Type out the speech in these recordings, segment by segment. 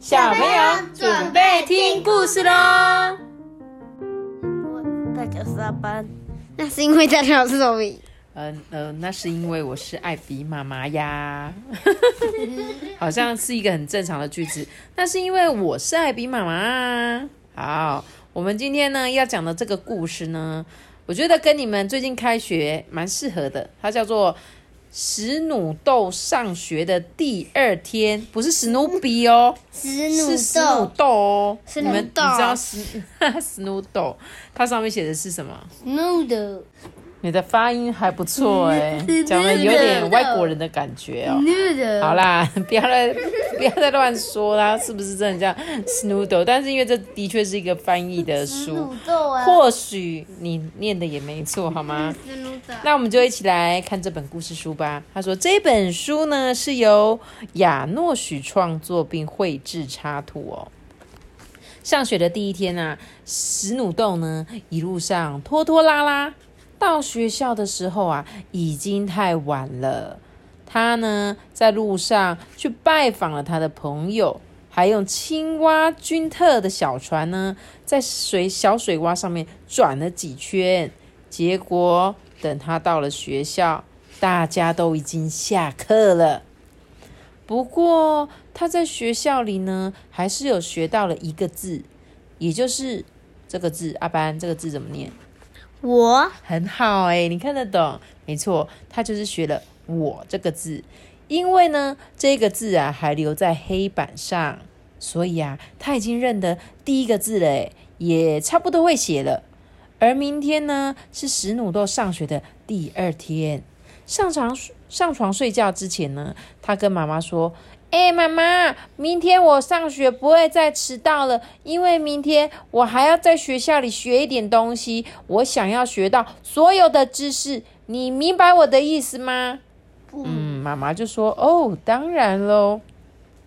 小朋友准备听故事喽。大家上班，那是因为大家是什么？嗯呃，那是因为我是艾比妈妈呀，好像是一个很正常的句子。那是因为我是艾比妈妈啊。好，我们今天呢要讲的这个故事呢，我觉得跟你们最近开学蛮适合的。它叫做史努豆上学的第二天，不是史努比哦，史是史努豆哦。史你们你知道史史努豆，它上面写的是什么？noodle 你的发音还不错哎，讲的有点外国人的感觉哦。好啦，不要再 不要再乱说啦，是不是真的叫 Snoodle？但是因为这的确是一个翻译的书，或许你念的也没错，好吗？那我们就一起来看这本故事书吧。他说这本书呢是由亚诺许创作并绘制插图哦。上学的第一天啊，史努豆呢一路上拖拖拉拉，到学校的时候啊，已经太晚了。他呢在路上去拜访了他的朋友，还用青蛙君特的小船呢，在水小水洼上面转了几圈。结果等他到了学校，大家都已经下课了。不过他在学校里呢，还是有学到了一个字，也就是这个字。阿班，这个字怎么念？我很好哎、你看得懂？没错，他就是学了“我”这个字，因为呢，这个字啊还留在黑板上，所以啊，他已经认得第一个字了，也差不多会写了。而明天呢，是史努豆上学的第二天。上场上床睡觉之前呢，他跟妈妈说：“哎、妈妈，明天我上学不会再迟到了，因为明天我还要在学校里学一点东西，我想要学到所有的知识，你明白我的意思吗？”嗯，妈妈就说：“哦，当然喽。”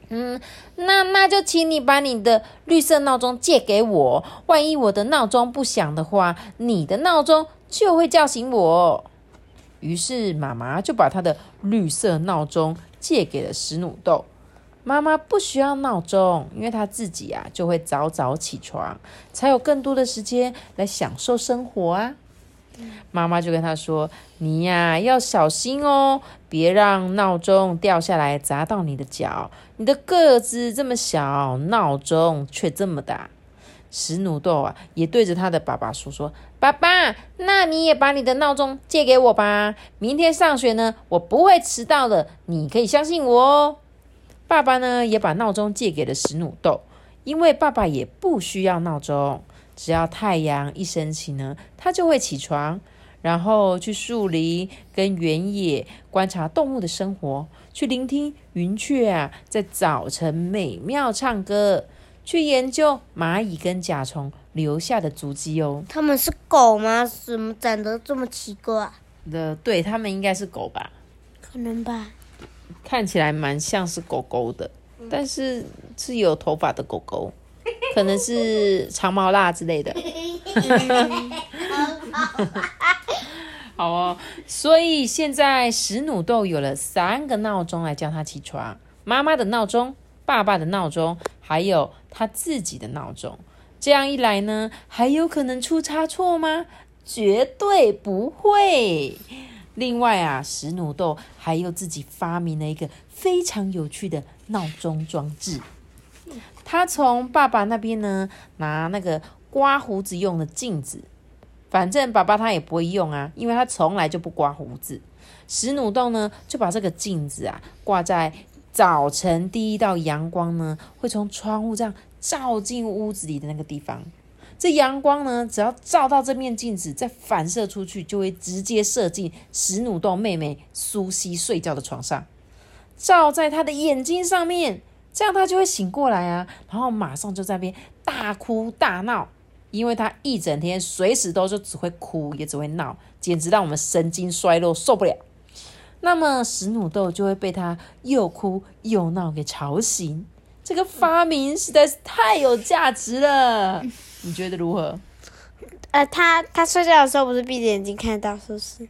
嗯，那那就请你把你的绿色闹钟借给我，万一我的闹钟不响的话，你的闹钟就会叫醒我。于是妈妈就把她的绿色闹钟借给了史努豆。妈妈不需要闹钟，因为她自己啊就会早早起床，才有更多的时间来享受生活啊。妈妈就跟他说：“你呀、要小心哦，别让闹钟掉下来砸到你的脚。你的个子这么小，闹钟却这么大。”史努豆啊，也对着他的爸爸说：“说爸爸，那你也把你的闹钟借给我吧。明天上学呢，我不会迟到的，你可以相信我哦。”爸爸呢，也把闹钟借给了史努豆，因为爸爸也不需要闹钟。只要太阳一升起呢，他就会起床，然后去树林跟原野观察动物的生活，去聆听云雀啊在早晨美妙唱歌，去研究蚂蚁跟甲虫留下的足迹哦。他们是狗吗？怎么长得这么奇怪？的，对他们应该是狗吧？可能吧。看起来蛮像是狗狗的，但是是有头发的狗狗，可能是长毛腊之类的。好哦，所以现在史努豆有了三个闹钟来叫他起床：妈妈的闹钟、爸爸的闹钟，还有他自己的闹钟。这样一来呢，还有可能出差错吗？绝对不会。另外啊，史努豆还有自己发明了一个非常有趣的闹钟装置。他从爸爸那边呢拿那个刮胡子用的镜子，反正爸爸他也不会用啊，因为他从来就不刮胡子。史努豆呢就把这个镜子啊挂在早晨第一道阳光呢会从窗户这样照进屋子里的那个地方。这阳光呢，只要照到这面镜子，再反射出去，就会直接射进史努豆妹妹苏西睡觉的床上，照在她的眼睛上面，这样她就会醒过来啊，然后马上就在那边大哭大闹，因为她一整天随时都就只会哭，也只会闹，简直让我们神经衰弱，受不了。那么石努豆就会被他又哭又闹给吵醒。这个发明实在是太有价值了，你觉得如何？呃，他他睡觉的时候不是闭着眼睛看得到，是不是？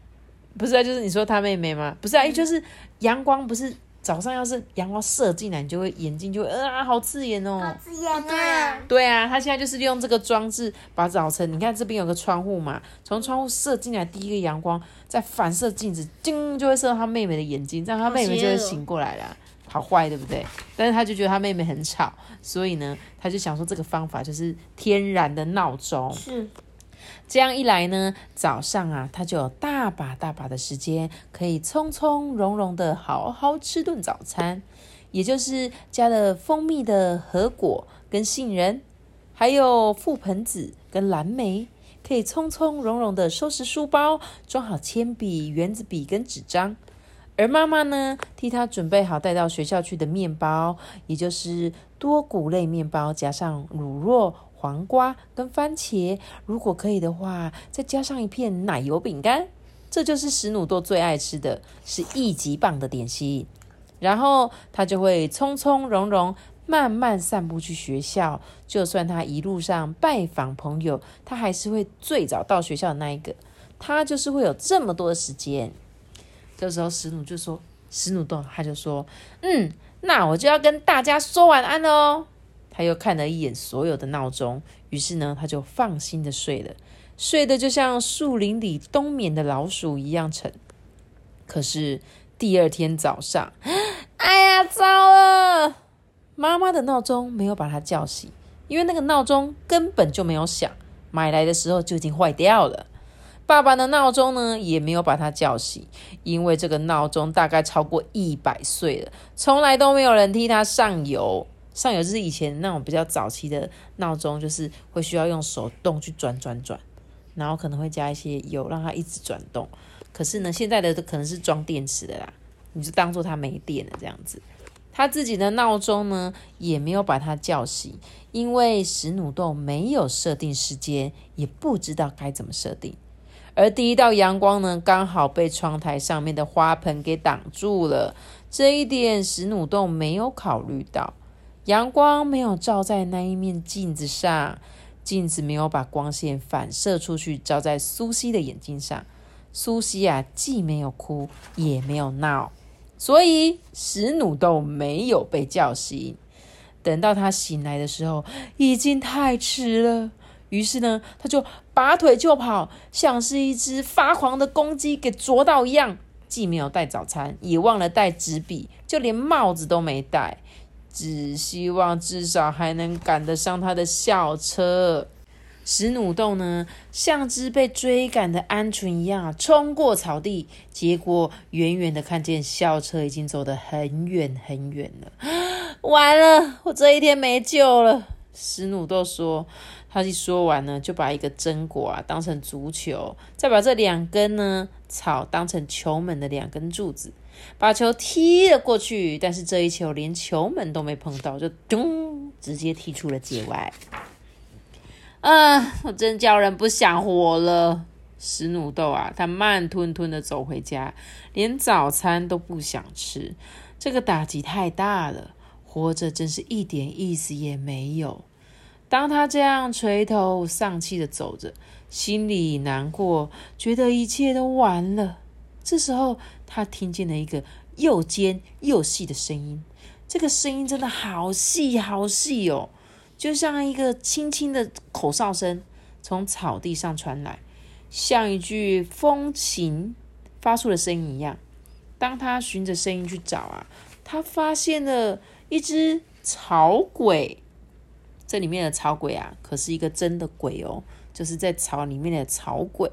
不是啊，就是你说他妹妹吗？不是啊，就是阳光不是早上要是阳光射进来，你就会眼睛就会啊，好刺眼哦。好刺眼啊！对啊，他现在就是利用这个装置，把早晨你看这边有个窗户嘛，从窗户射进来第一个阳光，再反射镜子，叮就会射到他妹妹的眼睛，这样他妹妹就会醒过来了。好坏，对不对？但是他就觉得他妹妹很吵，所以呢，他就想说这个方法就是天然的闹钟。是，这样一来呢，早上啊，他就有大把大把的时间，可以从从容容的好好吃顿早餐，也就是加了蜂蜜的核果跟杏仁，还有覆盆子跟蓝莓，可以从从容容的收拾书包，装好铅笔、圆子笔跟纸张。而妈妈呢，替他准备好带到学校去的面包，也就是多谷类面包，加上乳酪、黄瓜跟番茄。如果可以的话，再加上一片奶油饼干。这就是史努豆最爱吃的是一级棒的点心。然后他就会从从容容、慢慢散步去学校。就算他一路上拜访朋友，他还是会最早到学校的那一个。他就是会有这么多的时间。这时候史努就说：“史努豆，他就说，嗯，那我就要跟大家说晚安喽。”他又看了一眼所有的闹钟，于是呢，他就放心的睡了，睡得就像树林里冬眠的老鼠一样沉。可是第二天早上，哎呀，糟了！妈妈的闹钟没有把他叫醒，因为那个闹钟根本就没有响，买来的时候就已经坏掉了。爸爸的闹钟呢，也没有把他叫醒，因为这个闹钟大概超过一百岁了，从来都没有人替他上油。上游就是以前那种比较早期的闹钟，就是会需要用手动去转转转，然后可能会加一些油让它一直转动。可是呢，现在的可能是装电池的啦，你就当做它没电了这样子。他自己的闹钟呢，也没有把他叫醒，因为史努豆没有设定时间，也不知道该怎么设定。而第一道阳光呢，刚好被窗台上面的花盆给挡住了。这一点史努豆没有考虑到，阳光没有照在那一面镜子上，镜子没有把光线反射出去，照在苏西的眼睛上。苏西啊，既没有哭，也没有闹，所以史努豆没有被叫醒。等到他醒来的时候，已经太迟了。于是呢，他就拔腿就跑，像是一只发狂的公鸡给啄到一样。既没有带早餐，也忘了带纸笔，就连帽子都没戴，只希望至少还能赶得上他的校车。史努豆呢，像只被追赶的鹌鹑一样冲过草地，结果远远的看见校车已经走得很远很远了。完了，我这一天没救了。史努豆说。他一说完呢，就把一个榛果啊当成足球，再把这两根呢草当成球门的两根柱子，把球踢了过去。但是这一球连球门都没碰到，就咚，直接踢出了界外。啊，我真叫人不想活了。史努豆啊，他慢吞吞的走回家，连早餐都不想吃。这个打击太大了，活着真是一点意思也没有。当他这样垂头丧气的走着，心里难过，觉得一切都完了。这时候，他听见了一个又尖又细的声音。这个声音真的好细好细哦，就像一个轻轻的口哨声从草地上传来，像一句风琴发出的声音一样。当他循着声音去找啊，他发现了一只草鬼。这里面的草鬼啊，可是一个真的鬼哦，就是在草里面的草鬼。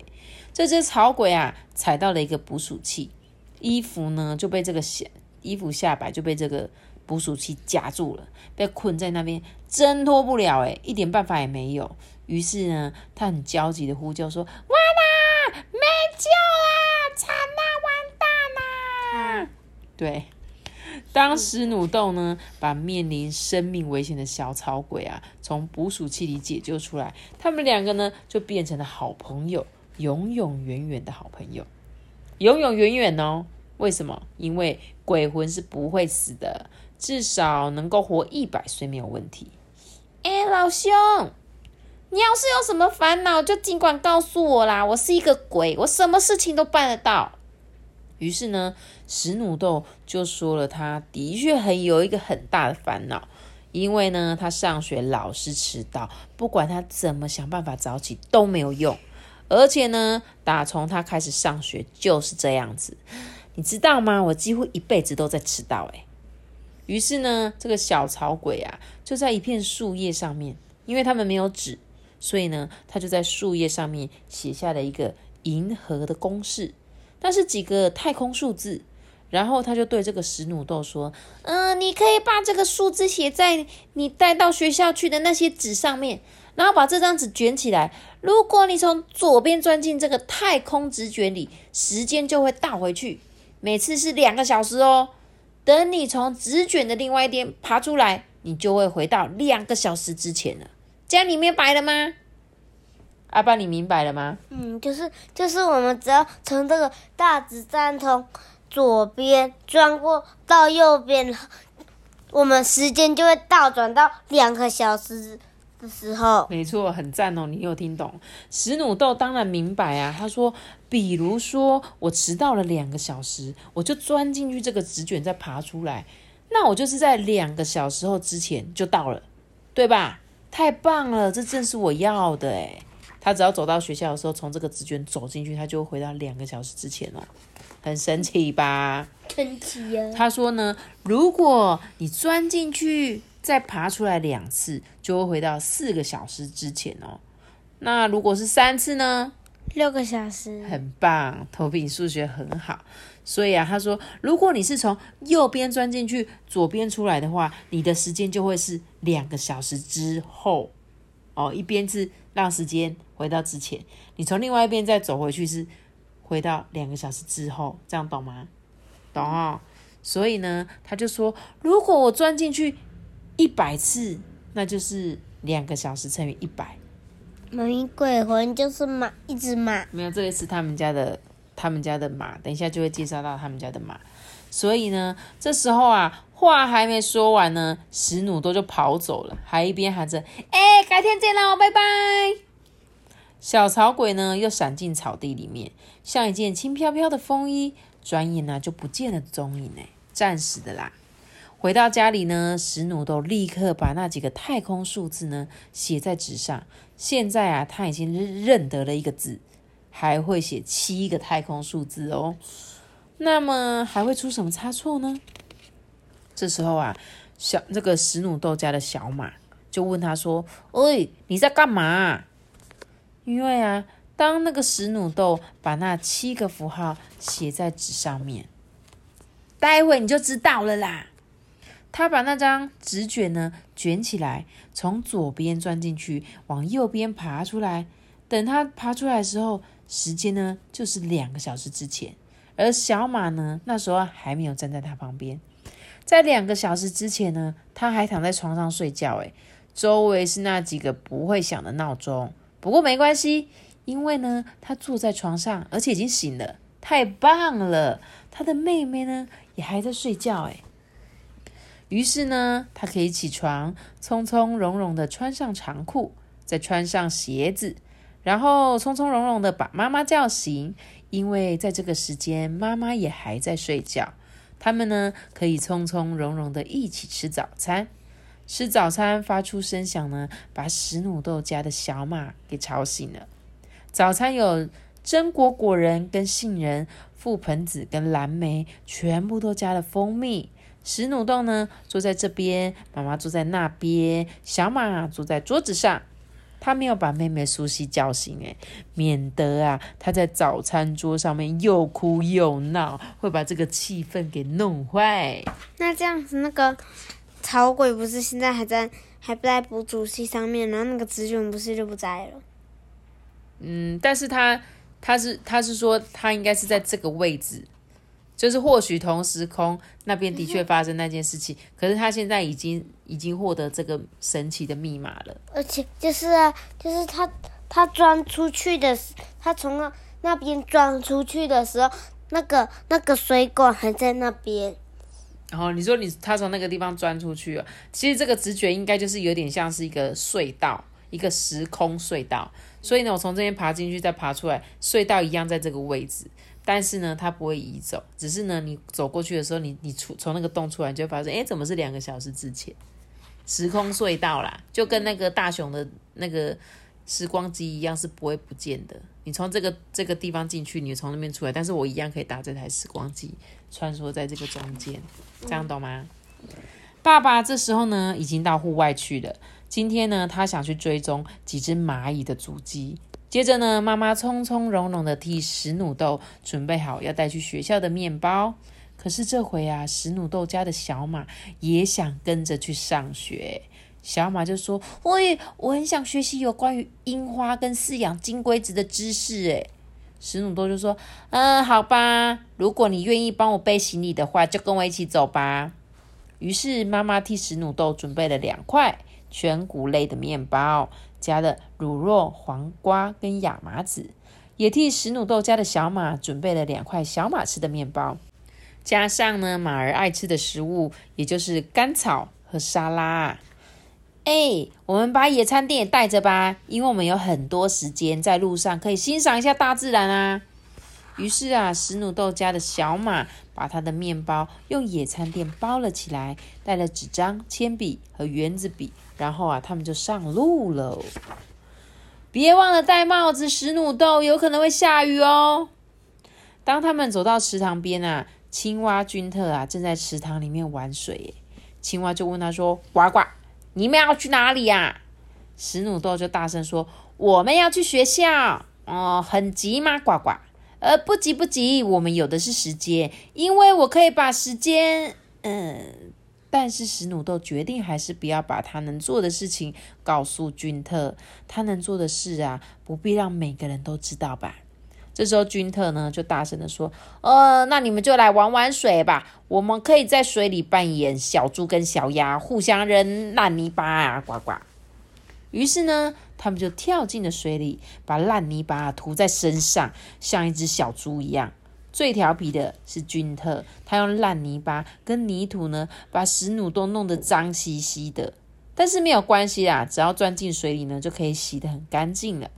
这只草鬼啊，踩到了一个捕鼠器，衣服呢就被这个下衣服下摆就被这个捕鼠器夹住了，被困在那边，挣脱不了哎，一点办法也没有。于是呢，他很焦急的呼救说：“完啦，没救啦，惨啦，完蛋啦！”对。当时努豆呢，把面临生命危险的小草鬼啊，从捕鼠器里解救出来，他们两个呢，就变成了好朋友，永永远远的好朋友，永永远远哦。为什么？因为鬼魂是不会死的，至少能够活一百岁没有问题。哎，老兄，你要是有什么烦恼，就尽管告诉我啦，我是一个鬼，我什么事情都办得到。于是呢，史努豆就说了，他的确很有一个很大的烦恼，因为呢，他上学老是迟到，不管他怎么想办法早起都没有用，而且呢，打从他开始上学就是这样子，你知道吗？我几乎一辈子都在迟到，诶。于是呢，这个小草鬼啊，就在一片树叶上面，因为他们没有纸，所以呢，他就在树叶上面写下了一个银河的公式，但是几个太空数字。然后他就对这个史努豆说：“嗯，你可以把这个数字写在你带到学校去的那些纸上面，然后把这张纸卷起来。如果你从左边钻进这个太空纸卷里，时间就会倒回去，每次是两个小时哦。”等你从纸卷的另外一边爬出来，你就会回到两个小时之前了。这样你明白了吗？阿爸，你明白了吗？嗯，就是就是我们只要从这个大纸站从左边转过到右边，我们时间就会倒转到两个小时。的时候，没错，很赞哦！你有听懂？石努豆当然明白啊。他说：“比如说，我迟到了两个小时，我就钻进去这个纸卷，再爬出来，那我就是在两个小时后之前就到了，对吧？太棒了，这正是我要的诶他只要走到学校的时候，从这个纸卷走进去，他就会回到两个小时之前哦，很神奇吧？神奇呀！他说呢，如果你钻进去。再爬出来两次，就会回到四个小时之前哦。那如果是三次呢？六个小时。很棒，头比数学很好。所以啊，他说，如果你是从右边钻进去，左边出来的话，你的时间就会是两个小时之后哦。一边是让时间回到之前，你从另外一边再走回去是回到两个小时之后，这样懂吗？懂哦。所以呢，他就说，如果我钻进去。一百次，那就是两个小时乘以一百。妈咪，鬼魂就是马，一只马。没有，这个是他们家的，他们家的马。等一下就会介绍到他们家的马。所以呢，这时候啊，话还没说完呢，史努多就跑走了，还一边喊着：“哎，改天见喽，拜拜！”小草鬼呢，又闪进草地里面，像一件轻飘飘的风衣，转眼呢就不见了踪影。哎，暂时的啦。回到家里呢，史努都立刻把那几个太空数字呢写在纸上。现在啊，他已经认得了一个字，还会写七个太空数字哦。那么还会出什么差错呢？这时候啊，小这个史努豆家的小马就问他说：“喂，你在干嘛？”因为啊，当那个史努豆把那七个符号写在纸上面，待会你就知道了啦。他把那张纸卷呢卷起来，从左边钻进去，往右边爬出来。等他爬出来的时候，时间呢就是两个小时之前。而小马呢，那时候还没有站在他旁边。在两个小时之前呢，他还躺在床上睡觉。诶，周围是那几个不会响的闹钟。不过没关系，因为呢，他坐在床上，而且已经醒了，太棒了。他的妹妹呢，也还在睡觉。诶。于是呢，他可以起床，从从容容的穿上长裤，再穿上鞋子，然后从从容容的把妈妈叫醒。因为在这个时间，妈妈也还在睡觉。他们呢，可以从从容容的一起吃早餐。吃早餐发出声响呢，把史努豆家的小马给吵醒了。早餐有榛果果仁跟杏仁，覆盆子跟蓝莓，全部都加了蜂蜜。史努豆呢，坐在这边，妈妈坐在那边，小马坐在桌子上。他没有把妹妹苏西叫醒，诶，免得啊，他在早餐桌上面又哭又闹，会把这个气氛给弄坏。那这样子，那个草鬼不是现在还在，还不在补主席上面，然后那个纸卷不是就不在了？嗯，但是他他是他是说他应该是在这个位置。就是或许同时空那边的确发生那件事情，可是他现在已经已经获得这个神奇的密码了。而且就是啊，就是他他钻出去的，他从那那边钻出去的时候，那个那个水管还在那边。然后你说你他从那个地方钻出去了，其实这个直觉应该就是有点像是一个隧道，一个时空隧道。所以呢，我从这边爬进去再爬出来，隧道一样在这个位置。但是呢，它不会移走，只是呢，你走过去的时候，你你出从那个洞出来，你就会发现，哎，怎么是两个小时之前？时空隧道啦，就跟那个大雄的那个时光机一样，是不会不见的。你从这个这个地方进去，你从那边出来，但是我一样可以搭这台时光机穿梭在这个中间，这样懂吗？爸爸这时候呢，已经到户外去了。今天呢，他想去追踪几只蚂蚁的足迹。接着呢，妈妈从从容容的替史努豆准备好要带去学校的面包。可是这回啊，史努豆家的小马也想跟着去上学。小马就说：“我也我很想学习有关于樱花跟饲养金龟子的知识。”诶史努豆就说：“嗯，好吧，如果你愿意帮我背行李的话，就跟我一起走吧。”于是妈妈替史努豆准备了两块全谷类的面包。加的乳酪、黄瓜跟亚麻籽，也替史努豆家的小马准备了两块小马吃的面包，加上呢马儿爱吃的食物，也就是甘草和沙拉。哎，我们把野餐垫也带着吧，因为我们有很多时间在路上可以欣赏一下大自然啊。于是啊，史努豆家的小马把他的面包用野餐垫包了起来，带了纸张、铅笔和圆子笔。然后啊，他们就上路了。别忘了戴帽子，史努豆有可能会下雨哦。当他们走到池塘边啊，青蛙君特啊正在池塘里面玩水。青蛙就问他说：“呱呱，你们要去哪里呀？”史努豆就大声说：“我们要去学校。”哦，很急吗？呱呱。呃，不急不急，我们有的是时间，因为我可以把时间，嗯。但是史努豆决定还是不要把他能做的事情告诉君特。他能做的事啊，不必让每个人都知道吧。这时候君特呢就大声的说：“呃，那你们就来玩玩水吧。我们可以在水里扮演小猪跟小鸭，互相扔烂泥巴啊，呱呱。”于是呢，他们就跳进了水里，把烂泥巴涂在身上，像一只小猪一样。最调皮的是君特，他用烂泥巴跟泥土呢，把石努都弄得脏兮兮的。但是没有关系啦，只要钻进水里呢，就可以洗得很干净了。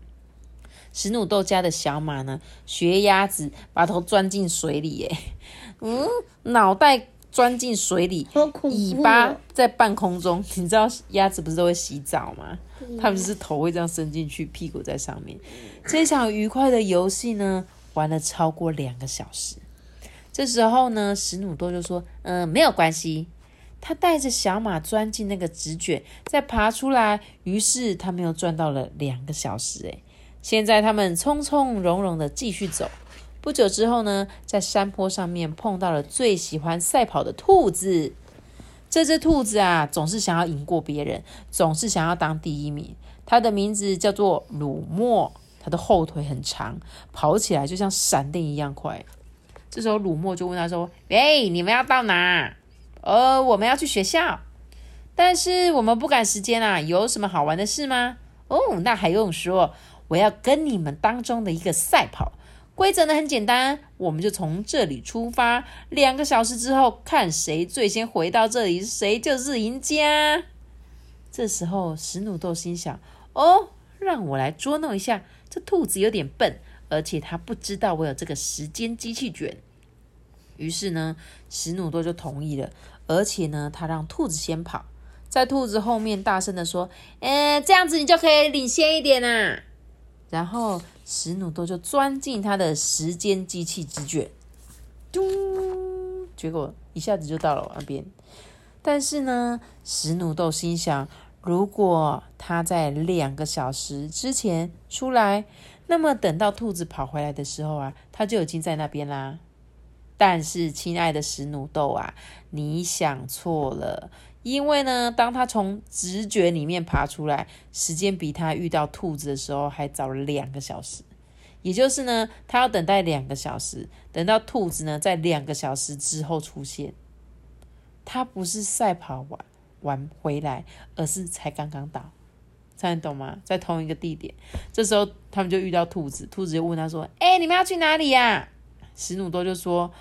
史努豆家的小马呢，学鸭子把头钻进水里，耶，嗯，脑袋钻进水里，尾巴在半空中。你知道鸭子不是都会洗澡吗？它们是头会这样伸进去，屁股在上面。这场愉快的游戏呢？玩了超过两个小时，这时候呢，史努多就说：“嗯，没有关系。”他带着小马钻进那个纸卷，再爬出来。于是他们又转到了两个小时。诶，现在他们从从容容的继续走。不久之后呢，在山坡上面碰到了最喜欢赛跑的兔子。这只兔子啊，总是想要赢过别人，总是想要当第一名。它的名字叫做鲁莫。他的后腿很长，跑起来就像闪电一样快。这时候鲁莫就问他说：“喂，你们要到哪？”“呃，我们要去学校，但是我们不赶时间啊。有什么好玩的事吗？”“哦，那还用说，我要跟你们当中的一个赛跑。规则呢很简单，我们就从这里出发，两个小时之后看谁最先回到这里，谁就是赢家。”这时候史努豆心想：“哦，让我来捉弄一下。”这兔子有点笨，而且它不知道我有这个时间机器卷。于是呢，史努多就同意了，而且呢，他让兔子先跑，在兔子后面大声的说：“呃，这样子你就可以领先一点啊。”然后史努多就钻进他的时间机器之卷，嘟，结果一下子就到了那边。但是呢，史努豆心想。如果他在两个小时之前出来，那么等到兔子跑回来的时候啊，他就已经在那边啦。但是，亲爱的史努豆啊，你想错了，因为呢，当他从直觉里面爬出来，时间比他遇到兔子的时候还早了两个小时。也就是呢，他要等待两个小时，等到兔子呢在两个小时之后出现。他不是赛跑完。玩回来，而是才刚刚到，才能懂吗？在同一个地点，这时候他们就遇到兔子，兔子就问他说：“哎，你们要去哪里呀？”史努多就说：“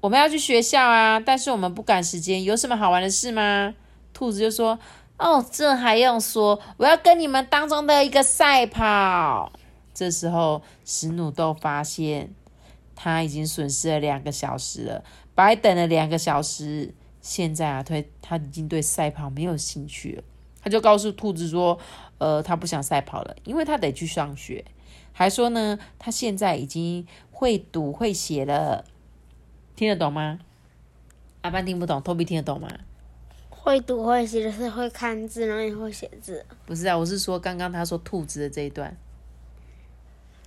我们要去学校啊，但是我们不赶时间，有什么好玩的事吗？”兔子就说：“哦，这还用说？我要跟你们当中的一个赛跑。”这时候史努豆发现他已经损失了两个小时了，白等了两个小时。现在啊，他他已经对赛跑没有兴趣了。他就告诉兔子说：“呃，他不想赛跑了，因为他得去上学。还说呢，他现在已经会读会写了，听得懂吗？阿班听不懂，托比听得懂吗？会读会写就是会看字，然后也会写字。不是啊，我是说刚刚他说兔子的这一段，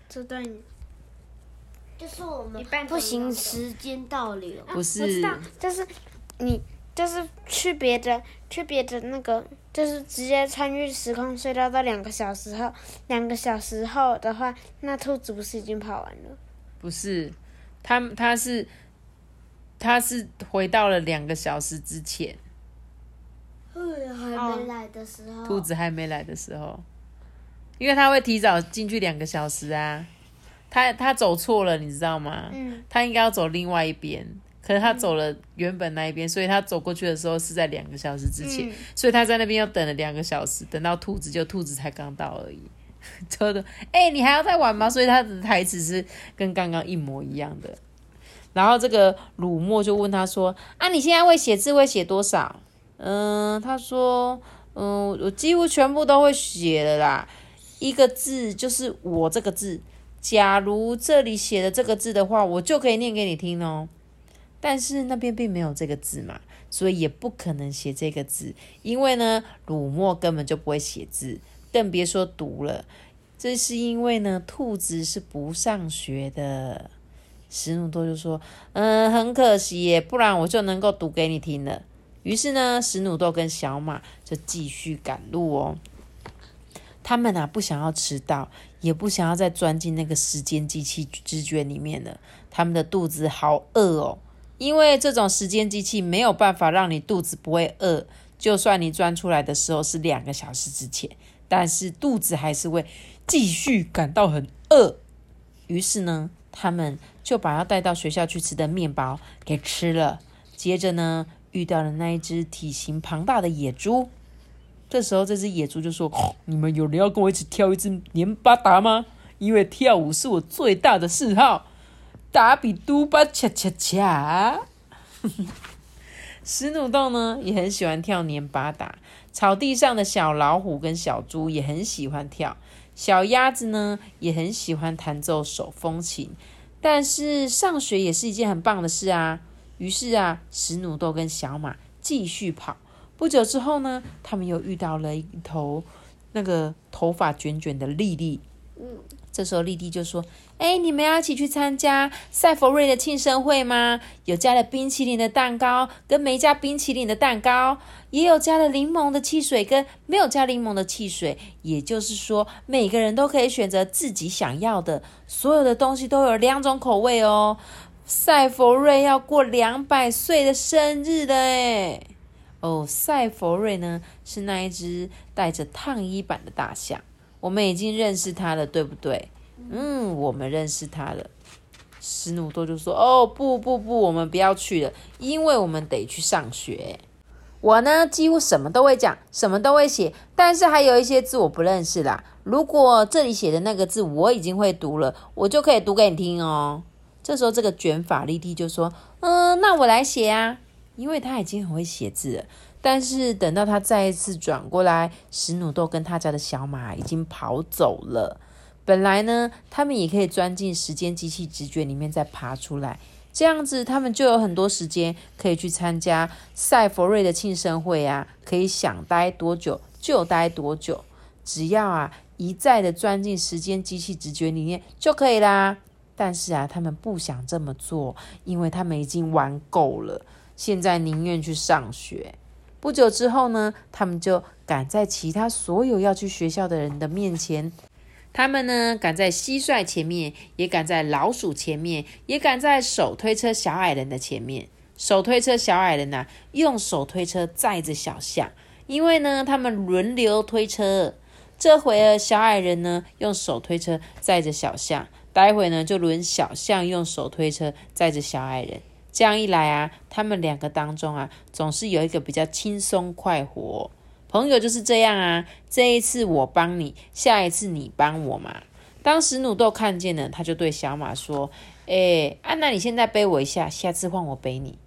这段就是我们不行，时间倒流。不是，就是你就是去别的去别的那个，就是直接穿越时空隧道到两个小时后，两个小时后的话，那兔子不是已经跑完了？不是，他他是他是回到了两个小时之前，还没来的时候，兔子还没来的时候，因为他会提早进去两个小时啊。他他走错了，你知道吗？嗯，他应该要走另外一边，可是他走了原本那一边，所以他走过去的时候是在两个小时之前，所以他在那边又等了两个小时，等到兔子就兔子才刚到而已。车的，哎，你还要再玩吗？所以他的台词是跟刚刚一模一样的。然后这个鲁墨就问他说：“啊，你现在会写字会写多少？”嗯，他说：“嗯，我几乎全部都会写了啦，一个字就是我这个字。”假如这里写的这个字的话，我就可以念给你听哦。但是那边并没有这个字嘛，所以也不可能写这个字。因为呢，鲁墨根本就不会写字，更别说读了。这是因为呢，兔子是不上学的。史努多就说：“嗯，很可惜耶，不然我就能够读给你听了。”于是呢，史努豆跟小马就继续赶路哦。他们啊，不想要迟到，也不想要再钻进那个时间机器之卷里面了。他们的肚子好饿哦，因为这种时间机器没有办法让你肚子不会饿，就算你钻出来的时候是两个小时之前，但是肚子还是会继续感到很饿。于是呢，他们就把要带到学校去吃的面包给吃了。接着呢，遇到了那一只体型庞大的野猪。这时候，这只野猪就说：“你们有人要跟我一起跳一支年巴达吗？因为跳舞是我最大的嗜好。”达比嘟巴恰恰恰。史努豆呢也很喜欢跳年巴达，草地上的小老虎跟小猪也很喜欢跳，小鸭子呢也很喜欢弹奏手风琴。但是上学也是一件很棒的事啊。于是啊，史努豆跟小马继续跑。不久之后呢，他们又遇到了一头那个头发卷卷的莉莉。嗯，这时候莉蒂就说：“哎，你们要一起去参加赛佛瑞的庆生会吗？有加了冰淇淋的蛋糕，跟没加冰淇淋的蛋糕，也有加了柠檬的汽水，跟没有加柠檬的汽水。也就是说，每个人都可以选择自己想要的，所有的东西都有两种口味哦。赛佛瑞要过两百岁的生日了，哎。”哦，赛佛瑞呢是那一只带着烫衣板的大象，我们已经认识他了，对不对？嗯，我们认识他了。史努多就说：“哦，不不不，我们不要去了，因为我们得去上学。我呢几乎什么都会讲，什么都会写，但是还有一些字我不认识啦。如果这里写的那个字我已经会读了，我就可以读给你听哦。”这时候，这个卷发立地就说：“嗯，那我来写啊。”因为他已经很会写字了，但是等到他再一次转过来，史努豆跟他家的小马已经跑走了。本来呢，他们也可以钻进时间机器直觉里面再爬出来，这样子他们就有很多时间可以去参加赛佛瑞的庆生会啊，可以想待多久就待多久，只要啊一再的钻进时间机器直觉里面就可以啦。但是啊，他们不想这么做，因为他们已经玩够了。现在宁愿去上学。不久之后呢，他们就赶在其他所有要去学校的人的面前。他们呢，赶在蟋蟀前面，也赶在老鼠前面，也赶在手推车小矮人的前面。手推车小矮人呢，用手推车载着小象，因为呢，他们轮流推车。这回儿小矮人呢，用手推车载着小象，待会呢，就轮小象用手推车载着小矮人。这样一来啊，他们两个当中啊，总是有一个比较轻松快活。朋友就是这样啊，这一次我帮你，下一次你帮我嘛。当时努豆看见了，他就对小马说：“哎，啊，那你现在背我一下，下次换我背你。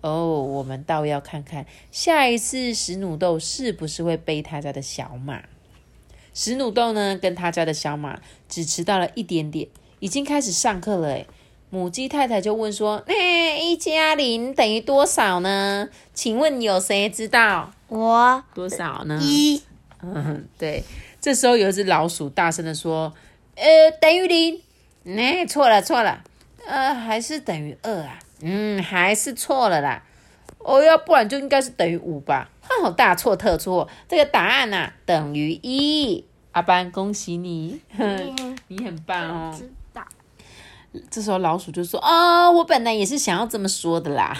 哦，我们倒要看看下一次史努豆是不是会背他家的小马。史努豆呢，跟他家的小马只迟到了一点点，已经开始上课了。哎，母鸡太太就问说：“那一加零等于多少呢？请问有谁知道？我多少呢？一。嗯，对。这时候有一只老鼠大声的说：“呃，等于零。那错了，错了。呃，还是等于二啊？嗯，还是错了啦。哦，要不然就应该是等于五吧？好，大错特错。这个答案呐，等于一。阿班，恭喜你，你很棒哦。”这时候老鼠就说：“哦，我本来也是想要这么说的啦。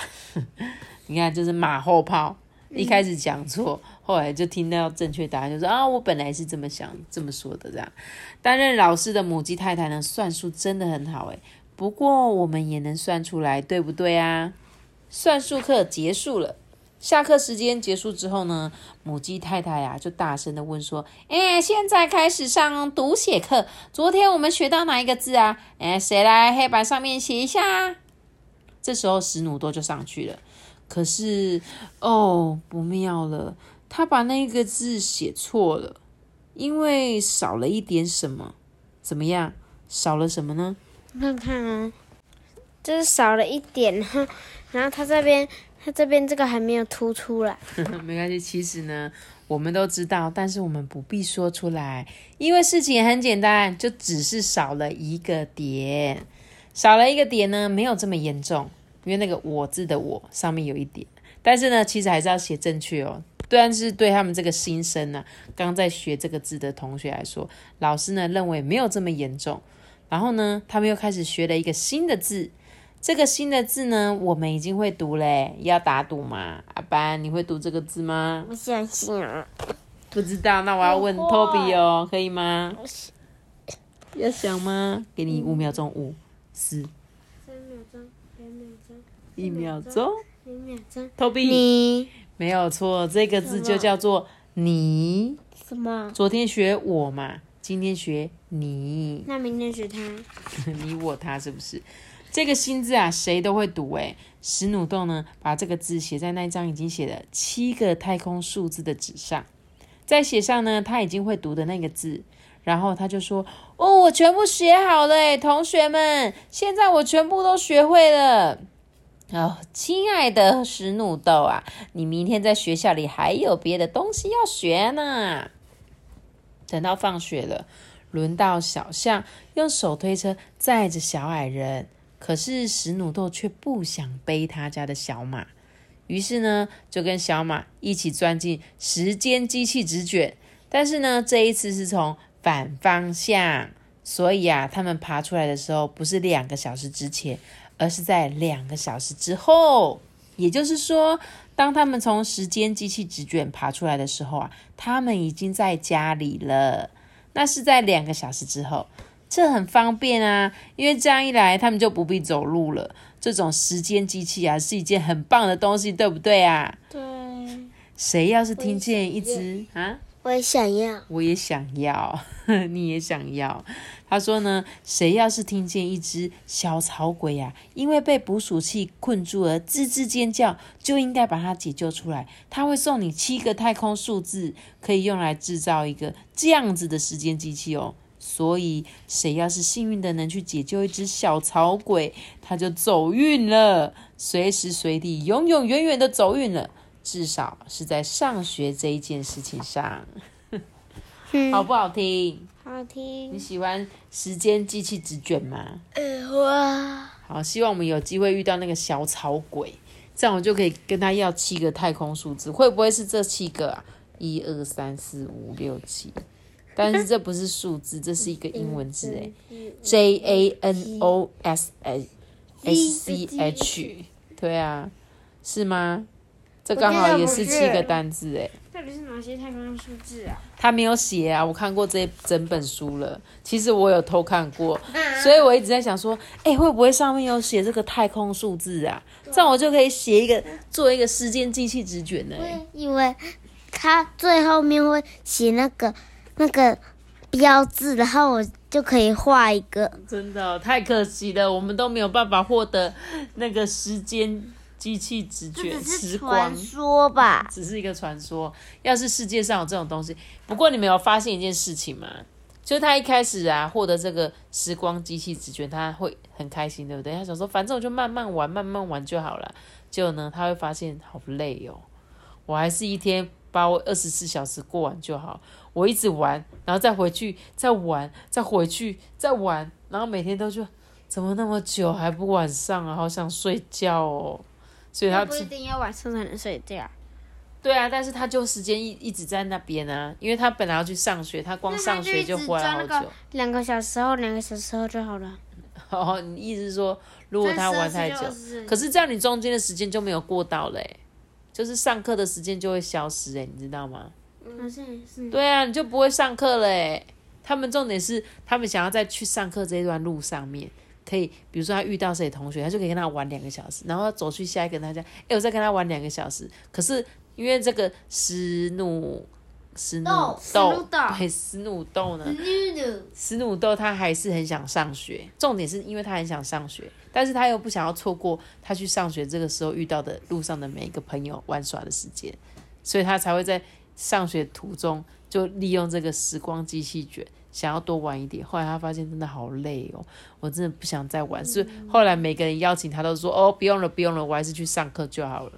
你看，就是马后炮，一开始讲错，后来就听到正确答案，就说啊，我本来是这么想这么说的。这样，担任老师的母鸡太太呢，算术真的很好诶。不过我们也能算出来，对不对啊？算术课结束了。”下课时间结束之后呢，母鸡太太呀就大声的问说：“哎，现在开始上读写课。昨天我们学到哪一个字啊？哎，谁来黑板上面写一下？”这时候史努多就上去了，可是哦，不妙了，他把那个字写错了，因为少了一点什么。怎么样？少了什么呢？看看啊，就是少了一点，然后他这边。它这边这个还没有凸出来，没关系。其实呢，我们都知道，但是我们不必说出来，因为事情很简单，就只是少了一个点，少了一个点呢，没有这么严重。因为那个“我”字的“我”上面有一点，但是呢，其实还是要写正确哦。但是对他们这个新生呢，刚在学这个字的同学来说，老师呢认为没有这么严重。然后呢，他们又开始学了一个新的字。这个新的字呢，我们已经会读嘞，要打赌吗？阿班，你会读这个字吗？不相信啊。不知道，那我要问 Toby 哦，可以吗？要想吗？给你五秒钟，五、四、三秒钟、两秒钟、一秒钟、零秒钟。Toby，你没有错，这个字就叫做你。什么？昨天学我嘛，今天学你。那明天学他。你我他是不是？这个新字啊，谁都会读诶。史努豆呢，把这个字写在那张已经写了七个太空数字的纸上，再写上呢他已经会读的那个字，然后他就说：“哦，我全部写好了，同学们，现在我全部都学会了。”哦，亲爱的史努豆啊，你明天在学校里还有别的东西要学呢。等到放学了，轮到小象用手推车载着小矮人。可是史努豆却不想背他家的小马，于是呢，就跟小马一起钻进时间机器纸卷。但是呢，这一次是从反方向，所以啊，他们爬出来的时候不是两个小时之前，而是在两个小时之后。也就是说，当他们从时间机器纸卷爬出来的时候啊，他们已经在家里了。那是在两个小时之后。这很方便啊，因为这样一来，他们就不必走路了。这种时间机器啊，是一件很棒的东西，对不对啊？对。谁要是听见一只啊？我也想要。我也想要。你也想要。他说呢，谁要是听见一只小草鬼呀，因为被捕鼠器困住而吱吱尖叫，就应该把它解救出来。他会送你七个太空数字，可以用来制造一个这样子的时间机器哦。所以，谁要是幸运的能去解救一只小草鬼，他就走运了，随时随地、永永远远的走运了。至少是在上学这一件事情上，好不好听？好听。你喜欢时间机器纸卷吗？哇！好，希望我们有机会遇到那个小草鬼，这样我就可以跟他要七个太空数字。会不会是这七个啊？一二三四五六七。但是这不是数字，这是一个英文字哎，J A N O S A S C H，对啊，是吗？这刚好也是七个单字哎。到底是哪些太空数字啊？他没有写啊，我看过这整本书了。其实我有偷看过，所以我一直在想说，哎，会不会上面有写这个太空数字啊？这样我就可以写一个，做一个时间机器纸卷呢。因为他最后面会写那个。那个标志，然后我就可以画一个。真的太可惜了，我们都没有办法获得那个时间机器直觉时光传。说吧？只是一个传说。要是世界上有这种东西，不过你们有发现一件事情吗？就是他一开始啊，获得这个时光机器直觉，他会很开心，对不对？他想说，反正我就慢慢玩，慢慢玩就好了。结果呢，他会发现好累哦，我还是一天把我二十四小时过完就好。我一直玩，然后再回去，再玩，再回去，再玩，然后每天都就怎么那么久还不晚上啊？好想睡觉哦。所以他不一定要晚上才能睡觉。对啊，但是他就时间一一直在那边啊，因为他本来要去上学，他光上学就花了好久。两个小时后，两个小时后就好了。哦，你意思是说，如果他玩太久，可是这样你中间的时间就没有过到嘞、就是上课的时间就会消失哎、你知道吗？好像也是。对啊，你就不会上课嘞、他们重点是，他们想要在去上课这一段路上面，可以，比如说他遇到谁同学，他就可以跟他玩两个小时，然后走去下一个他家，哎、我再跟他玩两个小时。可是因为这个史努史努豆对史努豆呢，史努豆他还是很想上学，重点是因为他很想上学，但是他又不想要错过他去上学这个时候遇到的路上的每一个朋友玩耍的时间，所以他才会在上学途中就利用这个时光机器卷，想要多玩一点。后来他发现真的好累哦，我真的不想再玩。所以后来每个人邀请他都说哦，不用了，不用了，我还是去上课就好了。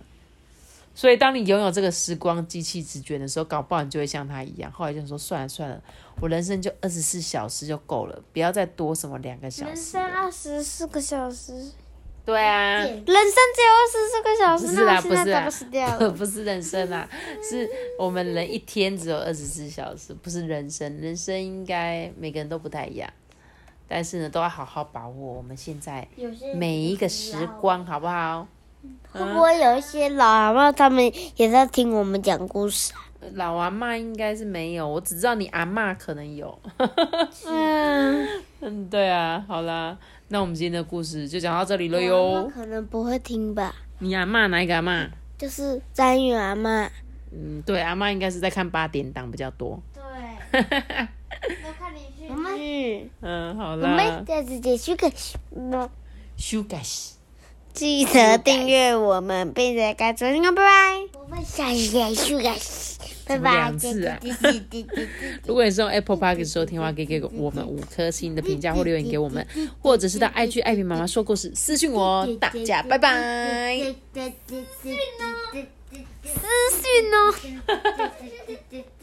所以，当你拥有这个时光机器直觉的时候，搞不好你就会像他一样。后来就说算了算了，我人生就二十四小时就够了，不要再多什么两个小人时生。二十四个小时，对啊，人生只有二十四个小时，不是啦不是啦早就死掉了。不是人生啊，是我们人一天只有二十四小时，不是人生。人生应该每个人都不太一样，但是呢，都要好好把握我们现在每一个时光，好不好？会不会有一些老阿妈他们也在听我们讲故事啊？老阿妈应该是没有，我只知道你阿妈可能有。嗯，嗯，对啊，好啦，那我们今天的故事就讲到这里了哟。可能不会听吧，你阿妈哪一个阿妈？就是张宇阿妈。嗯，对，阿妈应该是在看八点档比较多。对，都看连续剧。嗯，好我们，下次结束个，嗯修改西。记得订阅我们，并且该收听哦，拜拜。我们下次结束个，拜拜。两次啊如果你是用 Apple Park 收听的话，可以给我们五颗星的评价或留言给我们，或者是到 IG 爱萍妈妈说故事私信我哦。大家拜拜。私讯哦。